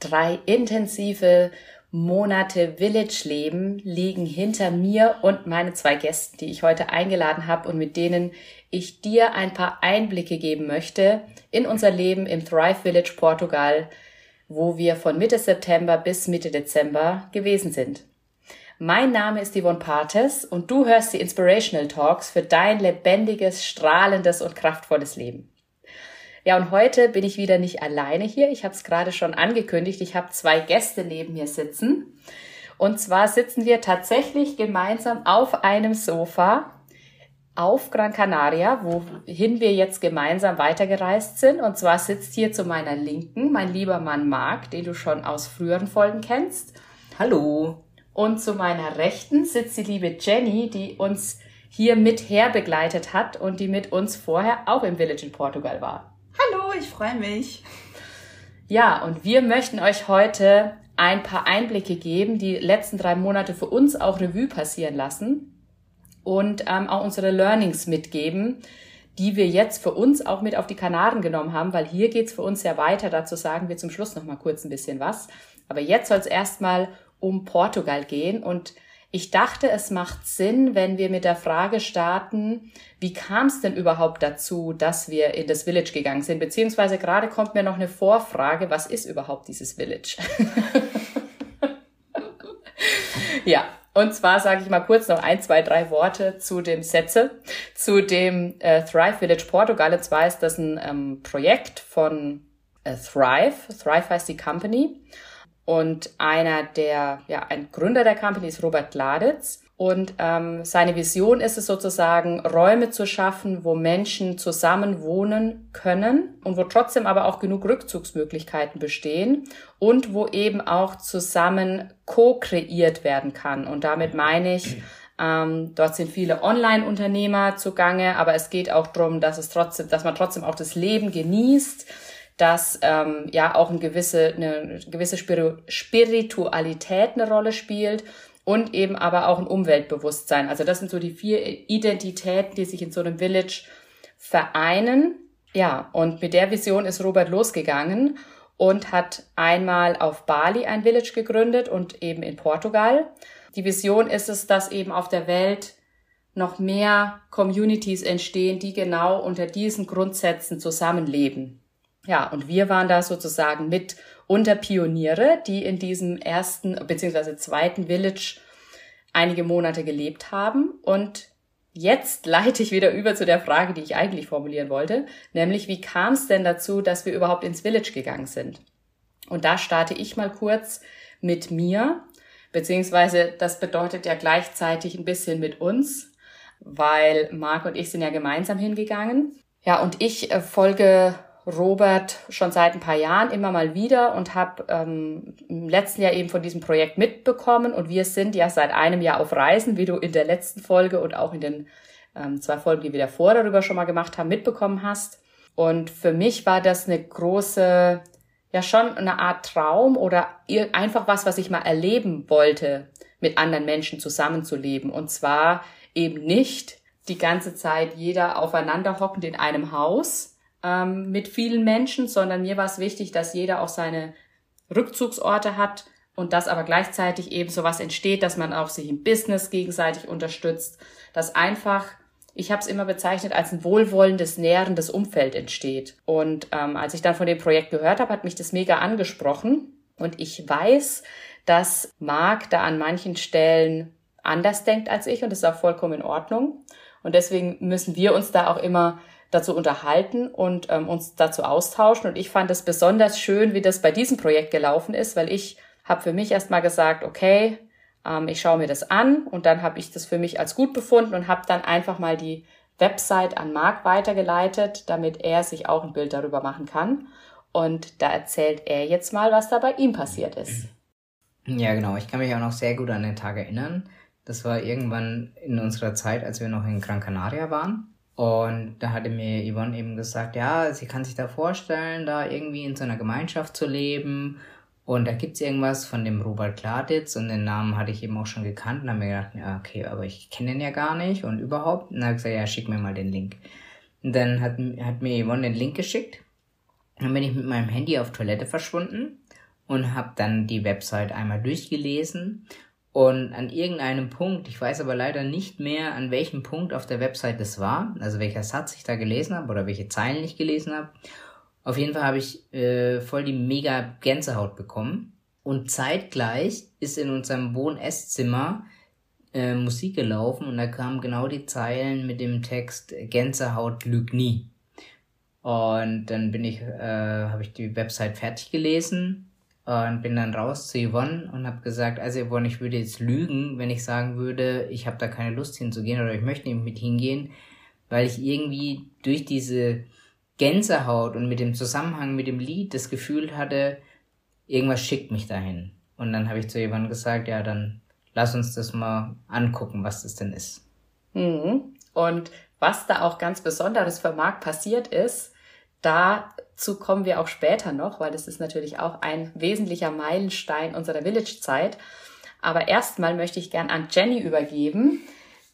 Drei intensive Monate Village-Leben liegen hinter mir und meine zwei Gästen, die ich heute eingeladen habe und mit denen ich dir ein paar Einblicke geben möchte in unser Leben im Thrive Village Portugal, wo wir von Mitte September bis Mitte Dezember gewesen sind. Mein Name ist Yvonne Partes und du hörst die Inspirational Talks für dein lebendiges, strahlendes und kraftvolles Leben. Ja, und heute bin ich wieder nicht alleine hier. Ich habe es gerade schon angekündigt. Ich habe zwei Gäste neben mir sitzen. Und zwar sitzen wir tatsächlich gemeinsam auf einem Sofa auf Gran Canaria, wohin wir jetzt gemeinsam weitergereist sind. Und zwar sitzt hier zu meiner Linken mein lieber Mann Marc, den du schon aus früheren Folgen kennst. Hallo. Und zu meiner Rechten sitzt die liebe Jenny, die uns hier mit her begleitet hat und die mit uns vorher auch im Village in Portugal war. Hallo, ich freue mich. Ja, und wir möchten euch heute ein paar Einblicke geben, die letzten drei Monate für uns auch Revue passieren lassen und ähm, auch unsere Learnings mitgeben, die wir jetzt für uns auch mit auf die Kanaren genommen haben, weil hier geht's für uns ja weiter. Dazu sagen wir zum Schluss noch mal kurz ein bisschen was. Aber jetzt soll es erstmal um Portugal gehen und ich dachte, es macht Sinn, wenn wir mit der Frage starten, wie kam es denn überhaupt dazu, dass wir in das Village gegangen sind? Beziehungsweise gerade kommt mir noch eine Vorfrage, was ist überhaupt dieses Village? ja, und zwar sage ich mal kurz noch ein, zwei, drei Worte zu dem Sätze, zu dem äh, Thrive Village Portugal. Und zwar ist das ein ähm, Projekt von äh, Thrive. Thrive heißt die Company. Und einer der, ja, ein Gründer der Company ist Robert Gladitz. Und ähm, seine Vision ist es sozusagen, Räume zu schaffen, wo Menschen zusammen wohnen können und wo trotzdem aber auch genug Rückzugsmöglichkeiten bestehen und wo eben auch zusammen co-kreiert werden kann. Und damit meine ich, ähm, dort sind viele Online-Unternehmer zugange, aber es geht auch darum, dass es trotzdem, dass man trotzdem auch das Leben genießt dass ähm, ja auch eine gewisse, eine gewisse Spiritualität eine Rolle spielt und eben aber auch ein Umweltbewusstsein. Also das sind so die vier Identitäten, die sich in so einem Village vereinen. Ja, und mit der Vision ist Robert losgegangen und hat einmal auf Bali ein Village gegründet und eben in Portugal. Die Vision ist es, dass eben auf der Welt noch mehr Communities entstehen, die genau unter diesen Grundsätzen zusammenleben. Ja, und wir waren da sozusagen mit unter Pioniere, die in diesem ersten bzw. zweiten Village einige Monate gelebt haben. Und jetzt leite ich wieder über zu der Frage, die ich eigentlich formulieren wollte, nämlich wie kam es denn dazu, dass wir überhaupt ins Village gegangen sind? Und da starte ich mal kurz mit mir, beziehungsweise das bedeutet ja gleichzeitig ein bisschen mit uns, weil Marc und ich sind ja gemeinsam hingegangen. Ja, und ich äh, folge Robert schon seit ein paar Jahren immer mal wieder und habe ähm, im letzten Jahr eben von diesem Projekt mitbekommen. Und wir sind ja seit einem Jahr auf Reisen, wie du in der letzten Folge und auch in den ähm, zwei Folgen, die wir davor darüber schon mal gemacht haben, mitbekommen hast. Und für mich war das eine große, ja schon eine Art Traum oder einfach was, was ich mal erleben wollte, mit anderen Menschen zusammenzuleben. Und zwar eben nicht die ganze Zeit jeder aufeinander hockend in einem Haus, ähm, mit vielen Menschen, sondern mir war es wichtig, dass jeder auch seine Rückzugsorte hat und dass aber gleichzeitig eben sowas entsteht, dass man auch sich im Business gegenseitig unterstützt, dass einfach ich habe es immer bezeichnet als ein wohlwollendes, nährendes Umfeld entsteht. Und ähm, als ich dann von dem Projekt gehört habe, hat mich das mega angesprochen. Und ich weiß, dass Marc da an manchen Stellen anders denkt als ich und das ist auch vollkommen in Ordnung. Und deswegen müssen wir uns da auch immer dazu unterhalten und ähm, uns dazu austauschen. Und ich fand es besonders schön, wie das bei diesem Projekt gelaufen ist, weil ich habe für mich erstmal gesagt, okay, ähm, ich schaue mir das an und dann habe ich das für mich als gut befunden und habe dann einfach mal die Website an Marc weitergeleitet, damit er sich auch ein Bild darüber machen kann. Und da erzählt er jetzt mal, was da bei ihm passiert ist. Ja, genau. Ich kann mich auch noch sehr gut an den Tag erinnern. Das war irgendwann in unserer Zeit, als wir noch in Gran Canaria waren. Und da hatte mir Yvonne eben gesagt, ja, sie kann sich da vorstellen, da irgendwie in so einer Gemeinschaft zu leben. Und da gibt's irgendwas von dem Robert Gladitz und den Namen hatte ich eben auch schon gekannt und habe mir gedacht, ja, okay, aber ich kenne den ja gar nicht und überhaupt. Und dann habe ich gesagt, ja, schick mir mal den Link. Und dann hat, hat mir Yvonne den Link geschickt. Dann bin ich mit meinem Handy auf Toilette verschwunden und habe dann die Website einmal durchgelesen und an irgendeinem Punkt, ich weiß aber leider nicht mehr, an welchem Punkt auf der Website das war, also welcher Satz ich da gelesen habe oder welche Zeilen ich gelesen habe. Auf jeden Fall habe ich äh, voll die mega Gänsehaut bekommen. Und zeitgleich ist in unserem Wohn-Esszimmer äh, Musik gelaufen und da kamen genau die Zeilen mit dem Text Gänsehaut lügt nie. Und dann bin ich, äh, habe ich die Website fertig gelesen und bin dann raus zu Yvonne und habe gesagt, also Yvonne, ich würde jetzt lügen, wenn ich sagen würde, ich habe da keine Lust hinzugehen oder ich möchte nicht mit hingehen, weil ich irgendwie durch diese Gänsehaut und mit dem Zusammenhang mit dem Lied das Gefühl hatte, irgendwas schickt mich dahin. Und dann habe ich zu Yvonne gesagt, ja, dann lass uns das mal angucken, was das denn ist. Mhm. Und was da auch ganz Besonderes für Marc passiert ist, Dazu kommen wir auch später noch, weil das ist natürlich auch ein wesentlicher Meilenstein unserer Village-Zeit. Aber erstmal möchte ich gern an Jenny übergeben,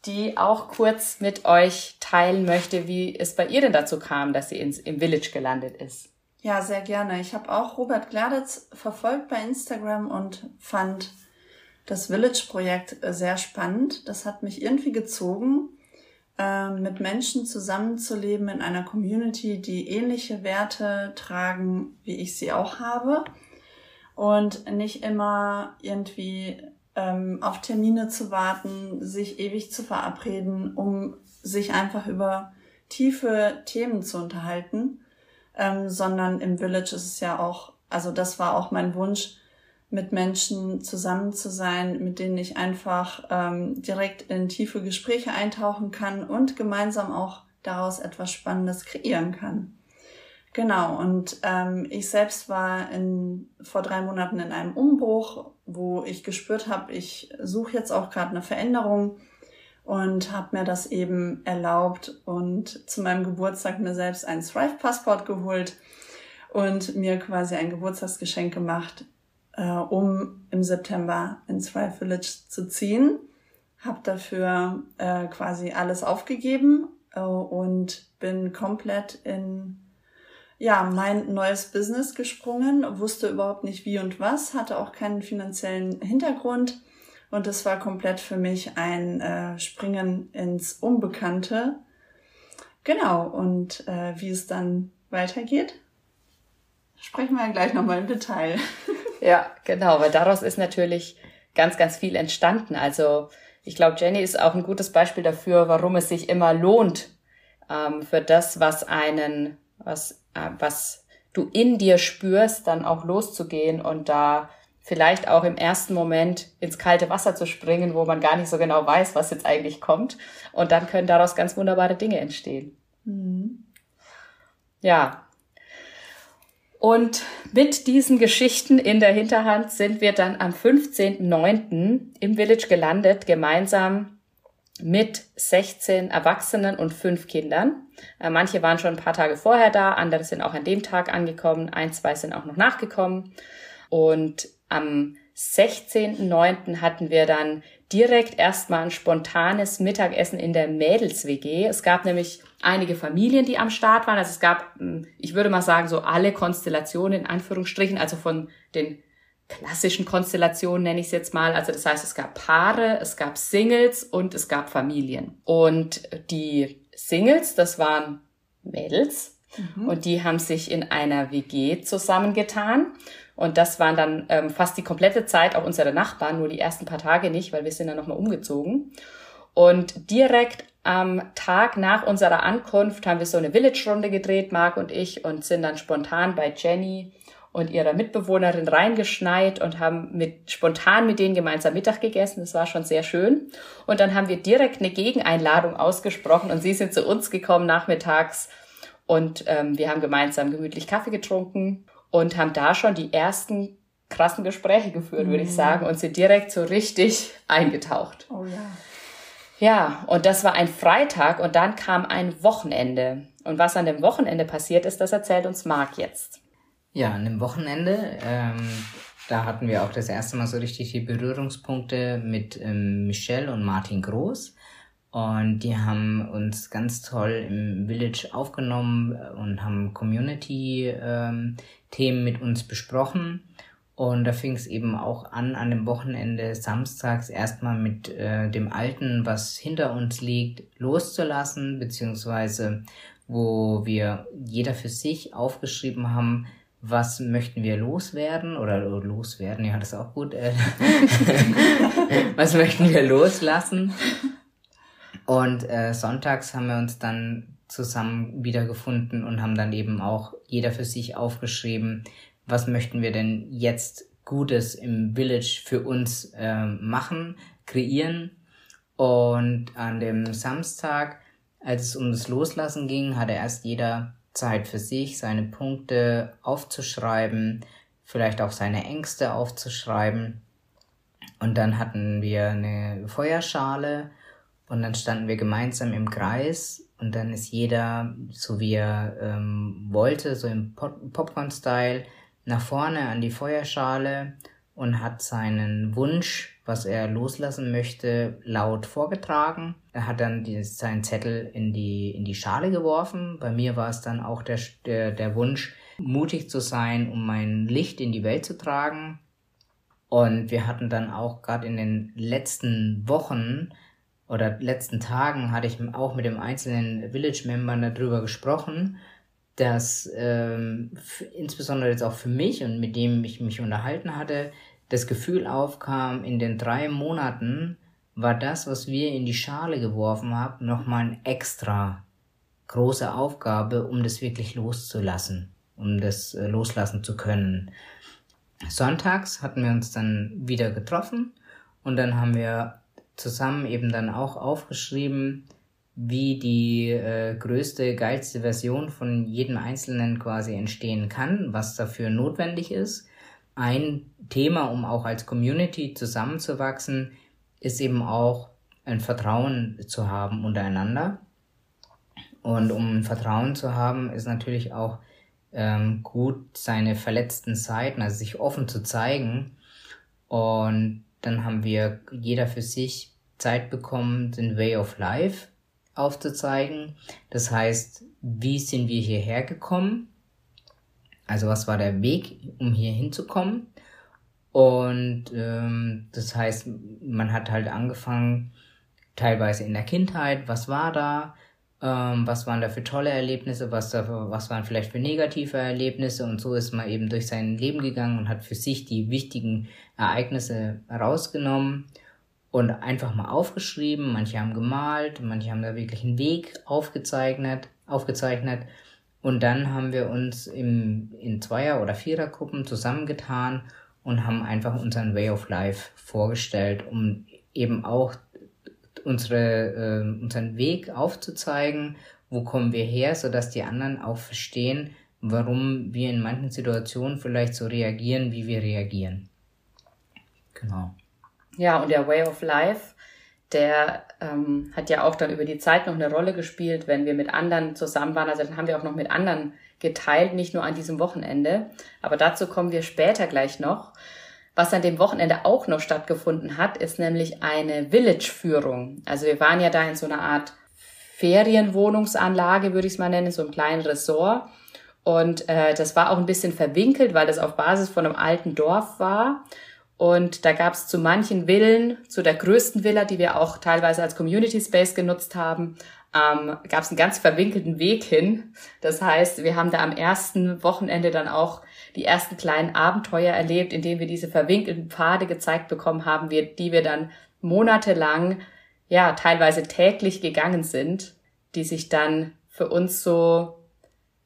die auch kurz mit euch teilen möchte, wie es bei ihr denn dazu kam, dass sie ins, im Village gelandet ist. Ja, sehr gerne. Ich habe auch Robert Gladitz verfolgt bei Instagram und fand das Village-Projekt sehr spannend. Das hat mich irgendwie gezogen ähm, mit Menschen zusammenzuleben in einer Community, die ähnliche Werte tragen, wie ich sie auch habe. Und nicht immer irgendwie ähm, auf Termine zu warten, sich ewig zu verabreden, um sich einfach über tiefe Themen zu unterhalten, ähm, sondern im Village ist es ja auch, also das war auch mein Wunsch, mit Menschen zusammen zu sein, mit denen ich einfach ähm, direkt in tiefe Gespräche eintauchen kann und gemeinsam auch daraus etwas Spannendes kreieren kann. Genau, und ähm, ich selbst war in, vor drei Monaten in einem Umbruch, wo ich gespürt habe, ich suche jetzt auch gerade eine Veränderung und habe mir das eben erlaubt und zu meinem Geburtstag mir selbst ein Thrive-Passport geholt und mir quasi ein Geburtstagsgeschenk gemacht, äh, um im September ins Thrive Village zu ziehen. Habe dafür äh, quasi alles aufgegeben äh, und bin komplett in ja mein neues Business gesprungen, wusste überhaupt nicht wie und was, hatte auch keinen finanziellen Hintergrund und es war komplett für mich ein äh, Springen ins Unbekannte. Genau und äh, wie es dann weitergeht, sprechen wir gleich nochmal im Detail. Ja, genau, weil daraus ist natürlich ganz, ganz viel entstanden. Also ich glaube, Jenny ist auch ein gutes Beispiel dafür, warum es sich immer lohnt, ähm, für das, was einen, was, äh, was du in dir spürst, dann auch loszugehen und da vielleicht auch im ersten Moment ins kalte Wasser zu springen, wo man gar nicht so genau weiß, was jetzt eigentlich kommt. Und dann können daraus ganz wunderbare Dinge entstehen. Mhm. Ja, und mit diesen Geschichten in der Hinterhand sind wir dann am 15.09. im Village gelandet, gemeinsam mit 16 Erwachsenen und fünf Kindern. Äh, manche waren schon ein paar Tage vorher da, andere sind auch an dem Tag angekommen, ein, zwei sind auch noch nachgekommen. Und am 16.09. hatten wir dann direkt erstmal ein spontanes Mittagessen in der Mädels-WG. Es gab nämlich einige Familien, die am Start waren. Also es gab, hm, ich würde mal sagen, so alle Konstellationen in Anführungsstrichen, also von den klassischen Konstellationen nenne ich es jetzt mal. Also das heißt, es gab Paare, es gab Singles und es gab Familien. Und die Singles, das waren Mädels mhm. und die haben sich in einer WG zusammengetan. Und das waren dann ähm, fast die komplette Zeit auch unsere Nachbarn, nur die ersten paar Tage nicht, weil wir sind dann nochmal umgezogen. Und direkt am Tag nach unserer Ankunft haben wir so eine Village-Runde gedreht, Marc und ich, und sind dann spontan bei Jenny und ihrer Mitbewohnerin reingeschneit und haben mit, spontan mit denen gemeinsam Mittag gegessen. Das war schon sehr schön. Und dann haben wir direkt eine Gegeneinladung ausgesprochen und sie sind zu uns gekommen nachmittags und ähm, wir haben gemeinsam gemütlich Kaffee getrunken und haben da schon die ersten krassen Gespräche geführt, mhm. würde ich mhm. sagen, und sind direkt so richtig eingetaucht. Oh ja. Ja, und das war ein Freitag und dann kam ein Wochenende. Und was an dem Wochenende passiert ist, das erzählt uns Marc jetzt. Ja, an dem Wochenende, ähm, da hatten wir auch das erste Mal so richtig die Berührungspunkte mit ähm, Michelle und Martin Groß. Und die haben uns ganz toll im Village aufgenommen und haben Community-Themen ähm, mit uns besprochen. Und da fing es eben auch an, an dem Wochenende samstags erstmal mit äh, dem Alten, was hinter uns liegt, loszulassen, beziehungsweise wo wir jeder für sich aufgeschrieben haben, was möchten wir loswerden oder loswerden, ja, das ist auch gut. Äh, was möchten wir loslassen? Und äh, sonntags haben wir uns dann zusammen wiedergefunden und haben dann eben auch jeder für sich aufgeschrieben, was möchten wir denn jetzt Gutes im Village für uns äh, machen, kreieren. Und an dem Samstag, als es um das Loslassen ging, hatte erst jeder Zeit für sich, seine Punkte aufzuschreiben, vielleicht auch seine Ängste aufzuschreiben. Und dann hatten wir eine Feuerschale und dann standen wir gemeinsam im Kreis und dann ist jeder, so wie er ähm, wollte, so im Pop Popcorn-Style, nach vorne an die Feuerschale und hat seinen Wunsch, was er loslassen möchte, laut vorgetragen. Er hat dann die, seinen Zettel in die, in die Schale geworfen. Bei mir war es dann auch der, der, der Wunsch, mutig zu sein, um mein Licht in die Welt zu tragen. Und wir hatten dann auch gerade in den letzten Wochen oder letzten Tagen hatte ich auch mit dem einzelnen Village-Member darüber gesprochen, dass ähm, insbesondere jetzt auch für mich und mit dem ich mich unterhalten hatte, das Gefühl aufkam, in den drei Monaten war das, was wir in die Schale geworfen haben, nochmal eine extra große Aufgabe, um das wirklich loszulassen, um das äh, loslassen zu können. Sonntags hatten wir uns dann wieder getroffen und dann haben wir zusammen eben dann auch aufgeschrieben, wie die äh, größte, geilste Version von jedem Einzelnen quasi entstehen kann, was dafür notwendig ist. Ein Thema, um auch als Community zusammenzuwachsen, ist eben auch ein Vertrauen zu haben untereinander. Und um ein Vertrauen zu haben, ist natürlich auch ähm, gut, seine verletzten Seiten, also sich offen zu zeigen. Und dann haben wir jeder für sich Zeit bekommen, den Way of Life aufzuzeigen. Das heißt, wie sind wir hierher gekommen? Also was war der Weg, um hier hinzukommen? Und ähm, das heißt, man hat halt angefangen, teilweise in der Kindheit, was war da, ähm, was waren da für tolle Erlebnisse, was, da, was waren vielleicht für negative Erlebnisse und so ist man eben durch sein Leben gegangen und hat für sich die wichtigen Ereignisse rausgenommen und einfach mal aufgeschrieben. Manche haben gemalt, manche haben da wirklich einen Weg aufgezeichnet, aufgezeichnet. Und dann haben wir uns im, in Zweier- oder Vierergruppen zusammengetan und haben einfach unseren Way of Life vorgestellt, um eben auch unsere, äh, unseren Weg aufzuzeigen, wo kommen wir her, sodass die anderen auch verstehen, warum wir in manchen Situationen vielleicht so reagieren, wie wir reagieren. Genau. Ja, und der Way of Life, der ähm, hat ja auch dann über die Zeit noch eine Rolle gespielt, wenn wir mit anderen zusammen waren. Also dann haben wir auch noch mit anderen geteilt, nicht nur an diesem Wochenende. Aber dazu kommen wir später gleich noch. Was an dem Wochenende auch noch stattgefunden hat, ist nämlich eine Village-Führung. Also wir waren ja da in so einer Art Ferienwohnungsanlage, würde ich es mal nennen, so einem kleinen Ressort. Und äh, das war auch ein bisschen verwinkelt, weil das auf Basis von einem alten Dorf war. Und da gab es zu manchen Villen, zu der größten Villa, die wir auch teilweise als Community Space genutzt haben, ähm, gab es einen ganz verwinkelten Weg hin. Das heißt, wir haben da am ersten Wochenende dann auch die ersten kleinen Abenteuer erlebt, indem wir diese verwinkelten Pfade gezeigt bekommen haben, die wir dann monatelang, ja, teilweise täglich gegangen sind, die sich dann für uns so,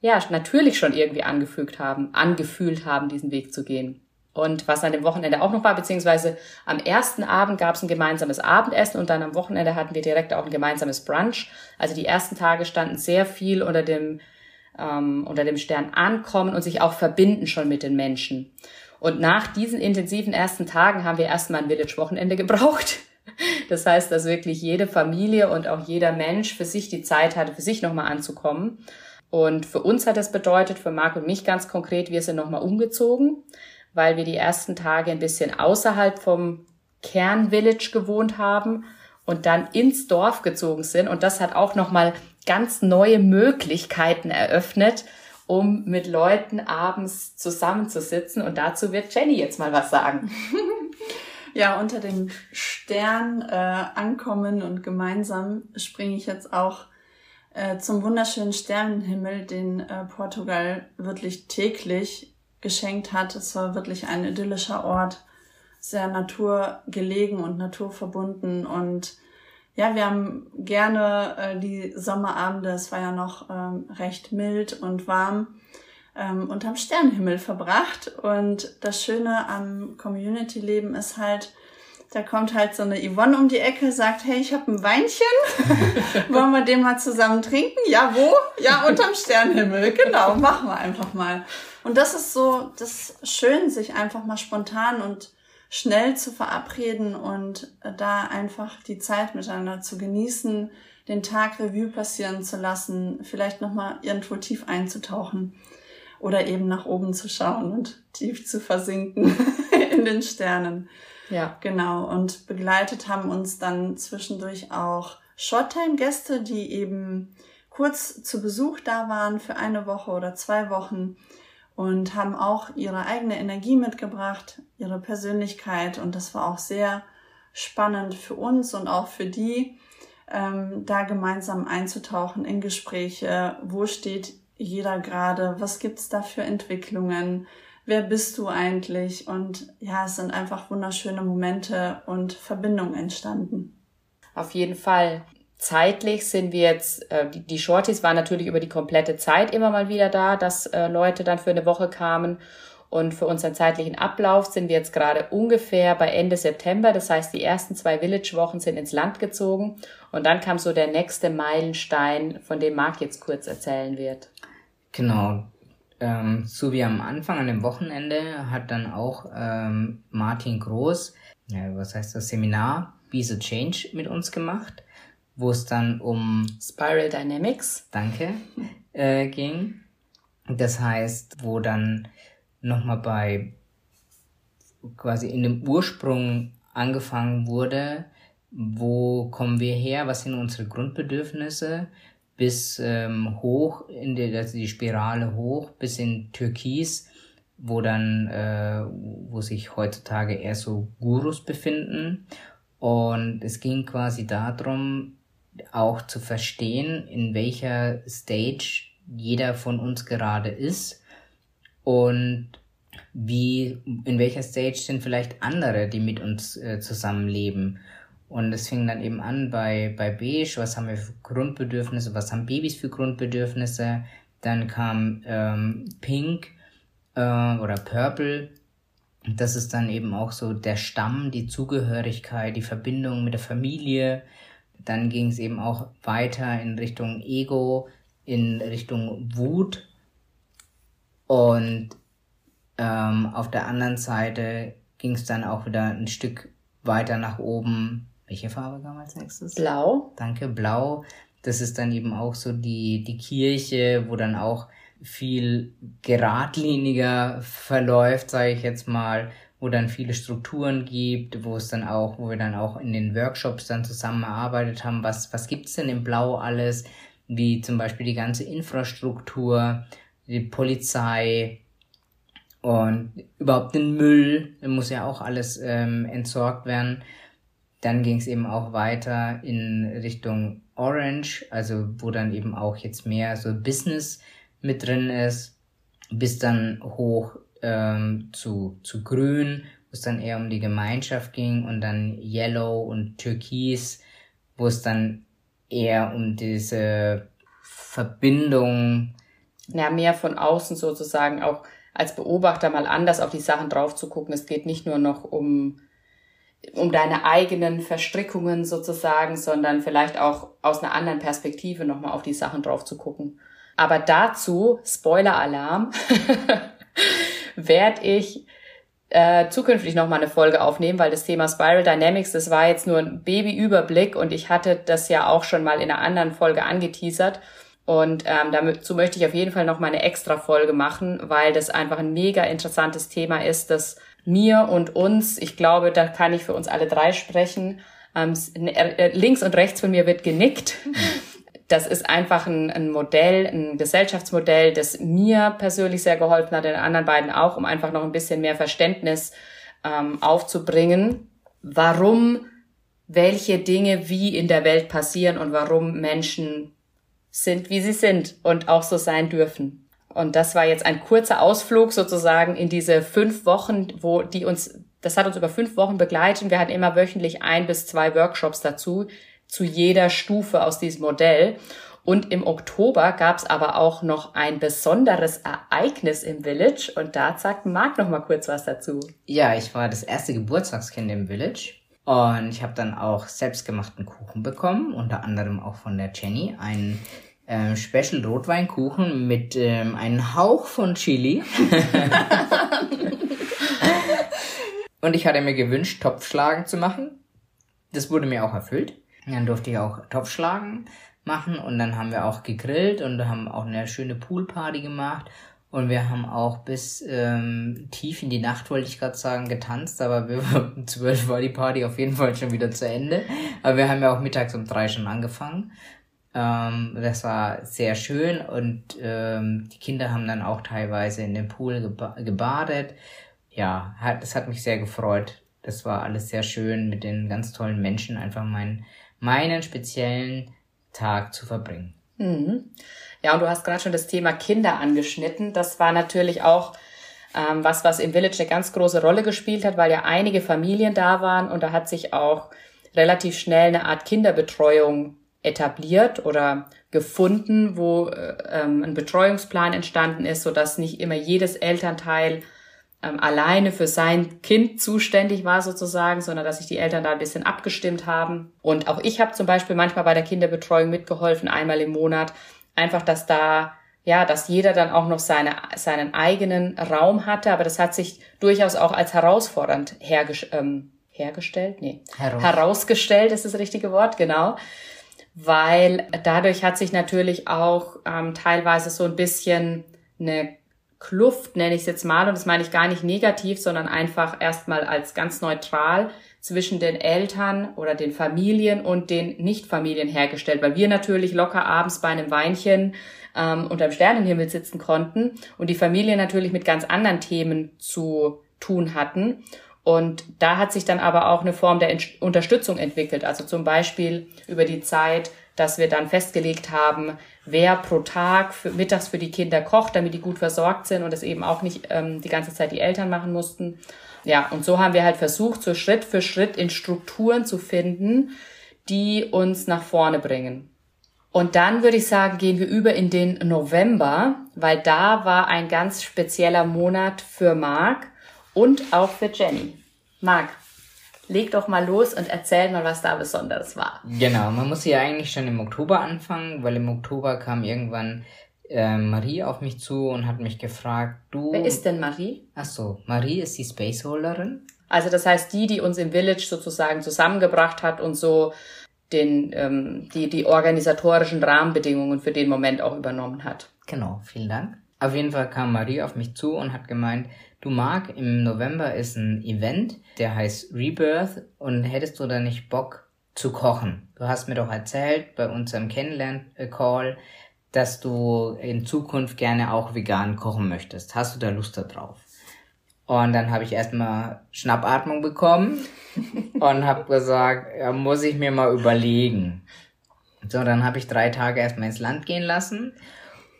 ja, natürlich schon irgendwie angefügt haben, angefühlt haben, diesen Weg zu gehen. Und was an dem Wochenende auch noch war, beziehungsweise am ersten Abend gab es ein gemeinsames Abendessen und dann am Wochenende hatten wir direkt auch ein gemeinsames Brunch. Also die ersten Tage standen sehr viel unter dem, ähm, unter dem Stern Ankommen und sich auch verbinden schon mit den Menschen. Und nach diesen intensiven ersten Tagen haben wir erstmal ein Village-Wochenende gebraucht. Das heißt, dass wirklich jede Familie und auch jeder Mensch für sich die Zeit hatte, für sich nochmal anzukommen. Und für uns hat das bedeutet, für Marc und mich ganz konkret, wir sind nochmal umgezogen weil wir die ersten Tage ein bisschen außerhalb vom Kernvillage gewohnt haben und dann ins Dorf gezogen sind. Und das hat auch nochmal ganz neue Möglichkeiten eröffnet um mit Leuten abends zusammenzusitzen. Und dazu wird Jenny jetzt mal was sagen. ja, unter dem Stern äh, ankommen und gemeinsam springe ich jetzt auch äh, zum wunderschönen Sternenhimmel, den äh, Portugal wirklich täglich geschenkt hat. Es war wirklich ein idyllischer Ort, sehr naturgelegen und naturverbunden und ja, wir haben gerne äh, die Sommerabende, es war ja noch ähm, recht mild und warm, ähm, unterm Sternenhimmel verbracht. Und das Schöne am Community-Leben ist halt, da kommt halt so eine Yvonne um die Ecke, sagt, hey, ich habe ein Weinchen, wollen wir den mal zusammen trinken? Ja, wo? Ja, unterm Sternenhimmel, genau, machen wir einfach mal. Und das ist so, das ist schön, sich einfach mal spontan und schnell zu verabreden und da einfach die Zeit miteinander zu genießen, den Tag Revue passieren zu lassen, vielleicht nochmal irgendwo tief einzutauchen oder eben nach oben zu schauen und tief zu versinken in den Sternen. Ja. Genau. Und begleitet haben uns dann zwischendurch auch Shorttime-Gäste, die eben kurz zu Besuch da waren für eine Woche oder zwei Wochen und haben auch ihre eigene Energie mitgebracht, ihre Persönlichkeit und das war auch sehr spannend für uns und auch für die, ähm, da gemeinsam einzutauchen in Gespräche. Wo steht jeder gerade? Was gibt's da für Entwicklungen? Wer bist du eigentlich? Und ja, es sind einfach wunderschöne Momente und Verbindungen entstanden. Auf jeden Fall zeitlich sind wir jetzt, äh, die, die Shorties waren natürlich über die komplette Zeit immer mal wieder da, dass äh, Leute dann für eine Woche kamen. Und für unseren zeitlichen Ablauf sind wir jetzt gerade ungefähr bei Ende September. Das heißt, die ersten zwei Village-Wochen sind ins Land gezogen. Und dann kam so der nächste Meilenstein, von dem Marc jetzt kurz erzählen wird. Genau. Ähm, so wie am Anfang, an dem Wochenende, hat dann auch ähm, Martin Groß, ja, was heißt das, Seminar the Change mit uns gemacht wo es dann um Spiral Dynamics, danke, äh, ging. Das heißt, wo dann nochmal bei quasi in dem Ursprung angefangen wurde, wo kommen wir her, was sind unsere Grundbedürfnisse, bis ähm, hoch in der, also die Spirale hoch, bis in Türkis, wo dann, äh, wo sich heutzutage eher so Gurus befinden. Und es ging quasi darum, auch zu verstehen, in welcher Stage jeder von uns gerade ist und wie, in welcher Stage sind vielleicht andere, die mit uns äh, zusammenleben. Und es fing dann eben an bei, bei Beige, was haben wir für Grundbedürfnisse, was haben Babys für Grundbedürfnisse. Dann kam ähm, Pink äh, oder Purple. Das ist dann eben auch so der Stamm, die Zugehörigkeit, die Verbindung mit der Familie, dann ging es eben auch weiter in Richtung Ego, in Richtung Wut. Und ähm, auf der anderen Seite ging es dann auch wieder ein Stück weiter nach oben. Welche Farbe kam als nächstes? Blau. Danke, blau. Das ist dann eben auch so die, die Kirche, wo dann auch viel geradliniger verläuft, sage ich jetzt mal, wo dann viele Strukturen gibt, wo es dann auch, wo wir dann auch in den Workshops dann zusammengearbeitet haben, was, was gibt's denn im Blau alles, wie zum Beispiel die ganze Infrastruktur, die Polizei und überhaupt den Müll, muss ja auch alles ähm, entsorgt werden. Dann ging es eben auch weiter in Richtung Orange, also wo dann eben auch jetzt mehr so Business mit drin ist, bis dann hoch ähm, zu, zu grün, wo es dann eher um die Gemeinschaft ging und dann yellow und türkis, wo es dann eher um diese Verbindung. Ja, mehr von außen sozusagen auch als Beobachter mal anders auf die Sachen drauf zu gucken. Es geht nicht nur noch um, um deine eigenen Verstrickungen sozusagen, sondern vielleicht auch aus einer anderen Perspektive nochmal auf die Sachen drauf zu gucken. Aber dazu, Spoiler-Alarm, werde ich äh, zukünftig nochmal eine Folge aufnehmen, weil das Thema Spiral Dynamics, das war jetzt nur ein Babyüberblick und ich hatte das ja auch schon mal in einer anderen Folge angeteasert. Und ähm, dazu möchte ich auf jeden Fall noch mal eine extra Folge machen, weil das einfach ein mega interessantes Thema ist, das mir und uns, ich glaube, da kann ich für uns alle drei sprechen, ähm, äh, links und rechts von mir wird genickt. das ist einfach ein, ein Modell, ein Gesellschaftsmodell, das mir persönlich sehr geholfen hat, den anderen beiden auch, um einfach noch ein bisschen mehr Verständnis ähm, aufzubringen, warum welche Dinge wie in der Welt passieren und warum Menschen sind, wie sie sind und auch so sein dürfen. Und das war jetzt ein kurzer Ausflug sozusagen in diese fünf Wochen, wo die uns, das hat uns über fünf Wochen begleitet. Wir hatten immer wöchentlich ein bis zwei Workshops dazu, zu jeder Stufe aus diesem Modell. Und im Oktober gab es aber auch noch ein besonderes Ereignis im Village und da sagt Marc noch mal kurz was dazu. Ja, ich war das erste Geburtstagskind im Village und ich habe dann auch selbstgemachten Kuchen bekommen, unter anderem auch von der Jenny, einen ähm, Special Rotweinkuchen mit ähm, einem Hauch von Chili. und ich hatte mir gewünscht, Topfschlagen zu machen. Das wurde mir auch erfüllt. Dann durfte ich auch Topfschlagen machen und dann haben wir auch gegrillt und haben auch eine schöne Poolparty gemacht und wir haben auch bis ähm, tief in die Nacht, wollte ich gerade sagen, getanzt, aber um zwölf war die Party auf jeden Fall schon wieder zu Ende. Aber wir haben ja auch mittags um drei schon angefangen. Ähm, das war sehr schön und ähm, die Kinder haben dann auch teilweise in dem Pool geba gebadet. Ja, hat, das hat mich sehr gefreut. Das war alles sehr schön mit den ganz tollen Menschen, einfach meinen, meinen speziellen Tag zu verbringen. Mhm. Ja, und du hast gerade schon das Thema Kinder angeschnitten. Das war natürlich auch ähm, was, was im Village eine ganz große Rolle gespielt hat, weil ja einige Familien da waren und da hat sich auch relativ schnell eine Art Kinderbetreuung etabliert oder gefunden, wo äh, ähm, ein Betreuungsplan entstanden ist, so dass nicht immer jedes Elternteil ähm, alleine für sein Kind zuständig war sozusagen, sondern dass sich die Eltern da ein bisschen abgestimmt haben. Und auch ich habe zum Beispiel manchmal bei der Kinderbetreuung mitgeholfen, einmal im Monat. Einfach, dass da, ja, dass jeder dann auch noch seine, seinen eigenen Raum hatte, aber das hat sich durchaus auch als herausfordernd herges ähm, hergestellt, nee, Heraus. herausgestellt ist das richtige Wort, genau. Weil dadurch hat sich natürlich auch ähm, teilweise so ein bisschen eine Kluft, nenne ich es jetzt mal, und das meine ich gar nicht negativ, sondern einfach erstmal als ganz neutral zwischen den Eltern oder den Familien und den Nichtfamilien hergestellt, weil wir natürlich locker abends bei einem Weinchen ähm, unterm Sternenhimmel sitzen konnten und die Familie natürlich mit ganz anderen Themen zu tun hatten. Und da hat sich dann aber auch eine Form der Unterstützung entwickelt. Also zum Beispiel über die Zeit, dass wir dann festgelegt haben, wer pro Tag für, mittags für die Kinder kocht, damit die gut versorgt sind und es eben auch nicht ähm, die ganze Zeit die Eltern machen mussten. Ja, und so haben wir halt versucht, so Schritt für Schritt in Strukturen zu finden, die uns nach vorne bringen. Und dann würde ich sagen, gehen wir über in den November, weil da war ein ganz spezieller Monat für Marc und auch für Jenny. Marc, leg doch mal los und erzähl mal, was da besonders war. Genau, man muss ja eigentlich schon im Oktober anfangen, weil im Oktober kam irgendwann äh, Marie auf mich zu und hat mich gefragt, du. Wer ist denn Marie? Ach so, Marie ist die Spaceholderin. Also das heißt, die, die uns im Village sozusagen zusammengebracht hat und so den, ähm, die, die organisatorischen Rahmenbedingungen für den Moment auch übernommen hat. Genau, vielen Dank. Auf jeden Fall kam Marie auf mich zu und hat gemeint, du Marc, im November ist ein Event, der heißt Rebirth und hättest du da nicht Bock zu kochen? Du hast mir doch erzählt bei unserem Kennenlern-Call, dass du in Zukunft gerne auch vegan kochen möchtest. Hast du da Lust darauf? Und dann habe ich erstmal Schnappatmung bekommen und habe gesagt, ja, muss ich mir mal überlegen. So, dann habe ich drei Tage erstmal ins Land gehen lassen.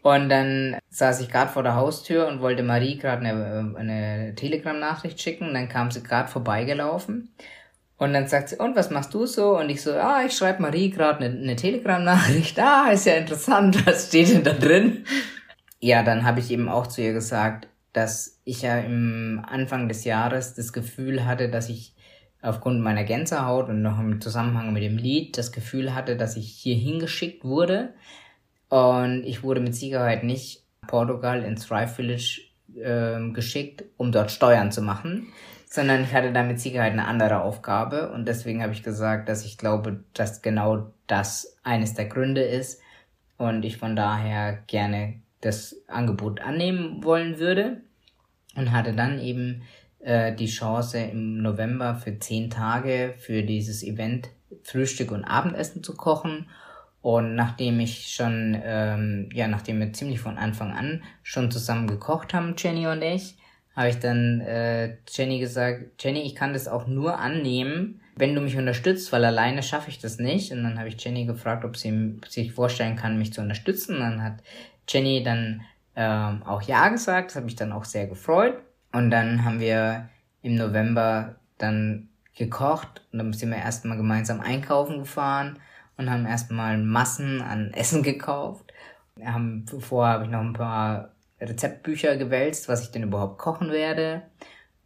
Und dann saß ich gerade vor der Haustür und wollte Marie gerade eine, eine Telegram-Nachricht schicken. Dann kam sie gerade vorbeigelaufen. Und dann sagt sie, und was machst du so? Und ich so, ah, ich schreibe Marie gerade eine, eine Telegram-Nachricht. Ah, ist ja interessant, was steht denn da drin? Ja, dann habe ich eben auch zu ihr gesagt, dass ich ja im Anfang des Jahres das Gefühl hatte, dass ich aufgrund meiner Gänsehaut und noch im Zusammenhang mit dem Lied das Gefühl hatte, dass ich hier hingeschickt wurde. Und ich wurde mit Sicherheit nicht Portugal ins Thrive Village äh, geschickt, um dort Steuern zu machen, sondern ich hatte da mit Sicherheit eine andere Aufgabe. Und deswegen habe ich gesagt, dass ich glaube, dass genau das eines der Gründe ist und ich von daher gerne das Angebot annehmen wollen würde. Und hatte dann eben äh, die Chance im November für zehn Tage für dieses Event Frühstück und Abendessen zu kochen Und nachdem ich schon, ähm, ja, nachdem wir ziemlich von Anfang an schon zusammen gekocht haben, Jenny und ich, habe ich dann äh, Jenny gesagt, Jenny, ich kann das auch nur annehmen, wenn du mich unterstützt, weil alleine schaffe ich das nicht. Und dann habe ich Jenny gefragt, ob sie sich vorstellen kann, mich zu unterstützen. Und dann hat Jenny dann ähm, auch Ja gesagt. Das hat mich dann auch sehr gefreut. Und dann haben wir im November dann gekocht und dann sind wir erstmal gemeinsam einkaufen gefahren und haben erstmal Massen an Essen gekauft. Wir haben, vorher habe ich noch ein paar Rezeptbücher gewälzt, was ich denn überhaupt kochen werde.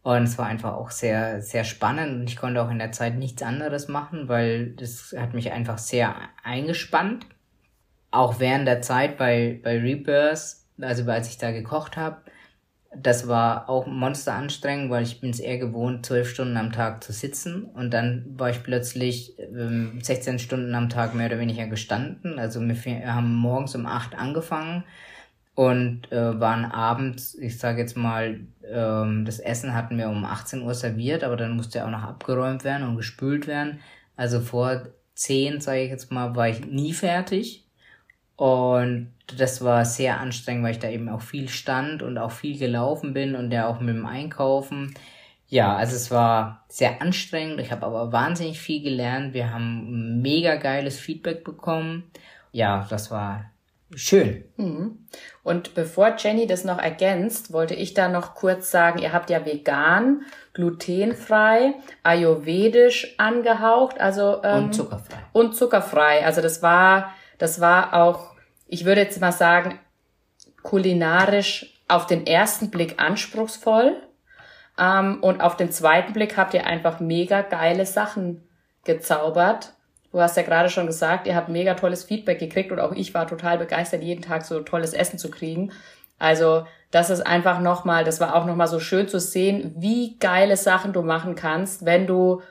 Und es war einfach auch sehr, sehr spannend und ich konnte auch in der Zeit nichts anderes machen, weil das hat mich einfach sehr eingespannt. Auch während der Zeit bei, bei Rebirth, also als ich da gekocht habe, das war auch monster anstrengend, weil ich bin es eher gewohnt, zwölf Stunden am Tag zu sitzen und dann war ich plötzlich ähm, 16 Stunden am Tag mehr oder weniger gestanden. Also wir haben morgens um acht angefangen und äh, waren abends, ich sage jetzt mal, ähm, das Essen hatten wir um 18 Uhr serviert, aber dann musste ja auch noch abgeräumt werden und gespült werden. Also vor 10, sage ich jetzt mal, war ich nie fertig. Und das war sehr anstrengend, weil ich da eben auch viel stand und auch viel gelaufen bin und ja auch mit dem Einkaufen. Ja, also es war sehr anstrengend. Ich habe aber wahnsinnig viel gelernt. Wir haben mega geiles Feedback bekommen. Ja, das war schön. Mhm. Und bevor Jenny das noch ergänzt, wollte ich da noch kurz sagen, ihr habt ja vegan, glutenfrei, ayurvedisch angehaucht, also ähm, und zuckerfrei. Und zuckerfrei. Also das war, das war auch, ich würde jetzt mal sagen, kulinarisch auf den ersten Blick anspruchsvoll. Ähm, und auf den zweiten Blick habt ihr einfach mega geile Sachen gezaubert. Du hast ja gerade schon gesagt, ihr habt mega tolles Feedback gekriegt und auch ich war total begeistert, jeden Tag so tolles Essen zu kriegen. Also das ist einfach nochmal, das war auch nochmal so schön zu sehen, wie geile Sachen du machen kannst, wenn du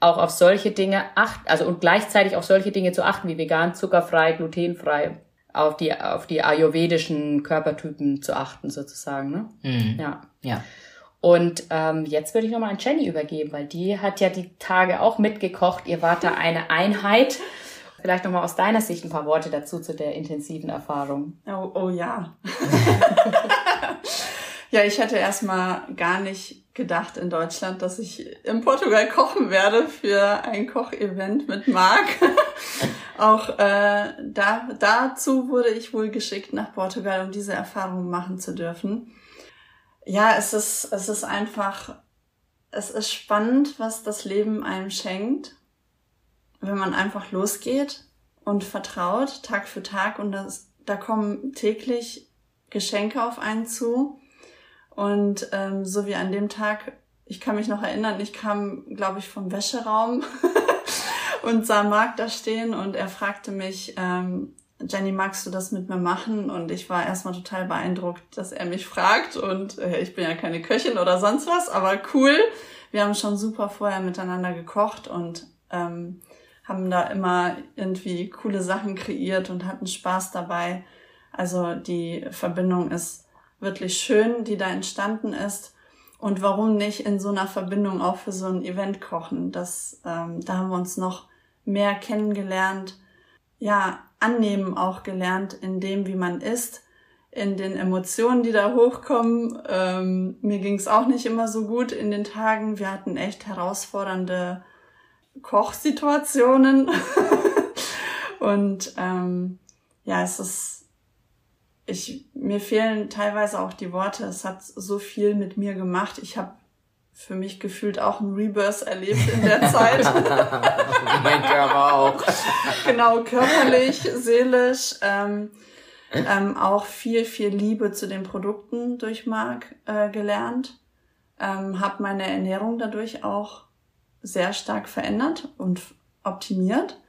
auch auf solche Dinge acht, also und gleichzeitig auf solche Dinge zu achten wie vegan, zuckerfrei, glutenfrei, auf die auf die ayurvedischen Körpertypen zu achten sozusagen, ne? Mhm. Ja. Ja. Und ähm, jetzt würde ich nochmal an Jenny übergeben, weil die hat ja die Tage auch mitgekocht. Ihr wart da eine Einheit. Vielleicht nochmal aus deiner Sicht ein paar Worte dazu zu der intensiven Erfahrung. Oh, oh ja. ja, ich hätte erstmal gar nicht gedacht in Deutschland, dass ich in Portugal kochen werde für ein Kochevent mit Marc. Auch äh, da, dazu wurde ich wohl geschickt nach Portugal, um diese Erfahrung machen zu dürfen ja, es ist, es ist einfach, es ist spannend, was das Leben einem schenkt, wenn man einfach losgeht und vertraut, Tag für Tag und das, da kommen täglich Geschenke auf einen zu. Und ähm, so wie an dem Tag, ich kann mich noch erinnern, ich kam, glaube ich, vom Wäscheraum und sah Marc da stehen und er fragte mich, ähm, Jenny, magst du das mit mir machen? Und ich war erstmal total beeindruckt, dass er mich fragt. Und äh, ich bin ja keine Köchin oder sonst was, aber cool. Wir haben schon super vorher miteinander gekocht und ähm, haben da immer irgendwie coole Sachen kreiert und hatten Spaß dabei. Also die Verbindung ist wirklich schön, die da entstanden ist. Und warum nicht in so einer Verbindung auch für so ein Event kochen? Das, ähm, da haben wir uns noch mehr kennengelernt. Ja, annehmen auch gelernt in dem, wie man ist, in den Emotionen, die da hochkommen. Ähm, mir ging es auch nicht immer so gut in den Tagen. Wir hatten echt herausfordernde Kochsituationen. Und ähm, ja, es ist, ich, mir fehlen teilweise auch die Worte. Es hat so viel mit mir gemacht. Ich habe für mich gefühlt auch ein Rebirth erlebt in der Zeit. mein Körper auch. genau, körperlich, seelisch. Ähm, ähm, auch viel, viel Liebe zu den Produkten durch Marc äh, gelernt. Ähm, habe meine Ernährung dadurch auch sehr stark verändert und optimiert.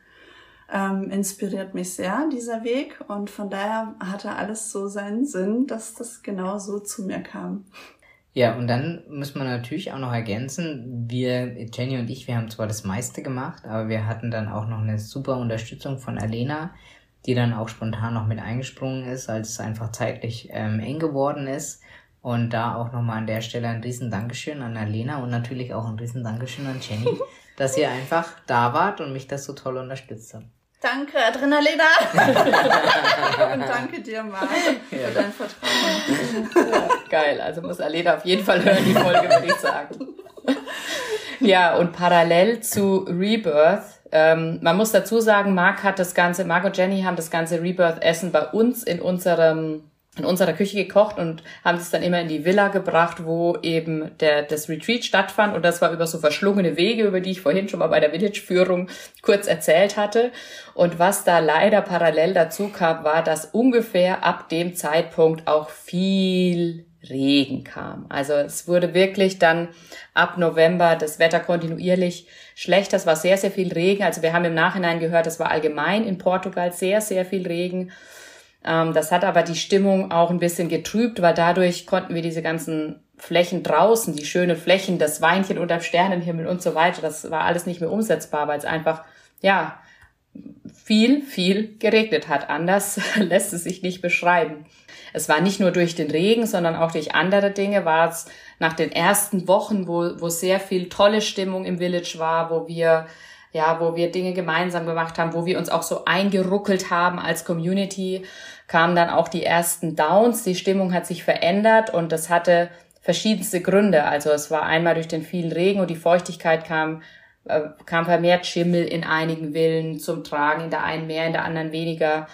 Ähm, inspiriert mich sehr, dieser Weg. Und von daher hatte alles so seinen Sinn, dass das genau so zu mir kam. Ja, und dann muss man natürlich auch noch ergänzen, wir, Jenny und ich, wir haben zwar das meiste gemacht, aber wir hatten dann auch noch eine super Unterstützung von Alena, die dann auch spontan noch mit eingesprungen ist, als es einfach zeitlich ähm, eng geworden ist. Und da auch nochmal an der Stelle ein riesen Dankeschön an Alena und natürlich auch ein riesen Dankeschön an Jenny, dass ihr einfach da wart und mich das so toll unterstützt habt. Danke, Adrenalina. und danke dir, Marc, für dein Vertrauen. Geil, also muss Alena auf jeden Fall hören, die Folge, würde ich sagen. ja, und parallel zu Rebirth, ähm, man muss dazu sagen, Marc hat das Ganze, Marc und Jenny haben das ganze Rebirth-Essen bei uns in unserem in unserer Küche gekocht und haben es dann immer in die Villa gebracht, wo eben der, das Retreat stattfand. Und das war über so verschlungene Wege, über die ich vorhin schon mal bei der Village-Führung kurz erzählt hatte. Und was da leider parallel dazu kam, war, dass ungefähr ab dem Zeitpunkt auch viel Regen kam. Also es wurde wirklich dann ab November das Wetter kontinuierlich schlechter. Es war sehr, sehr viel Regen. Also wir haben im Nachhinein gehört, es war allgemein in Portugal sehr, sehr viel Regen. Ähm, das hat aber die Stimmung auch ein bisschen getrübt, weil dadurch konnten wir diese ganzen Flächen draußen, die schönen Flächen, das Weinchen unterm Sternenhimmel und so weiter, das war alles nicht mehr umsetzbar, weil es einfach, ja, viel, viel geregnet hat. Anders lässt es sich nicht beschreiben. Es war nicht nur durch den Regen, sondern auch durch andere Dinge war es nach den ersten Wochen, wo, wo sehr viel tolle Stimmung im Village war, wo wir ja, wo wir Dinge gemeinsam gemacht haben, wo wir uns auch so eingeruckelt haben als Community, kamen dann auch die ersten Downs. Die Stimmung hat sich verändert und das hatte verschiedenste Gründe. Also es war einmal durch den vielen Regen und die Feuchtigkeit kam, äh, kam vermehrt Schimmel in einigen Villen zum Tragen, in der einen mehr, in der anderen weniger.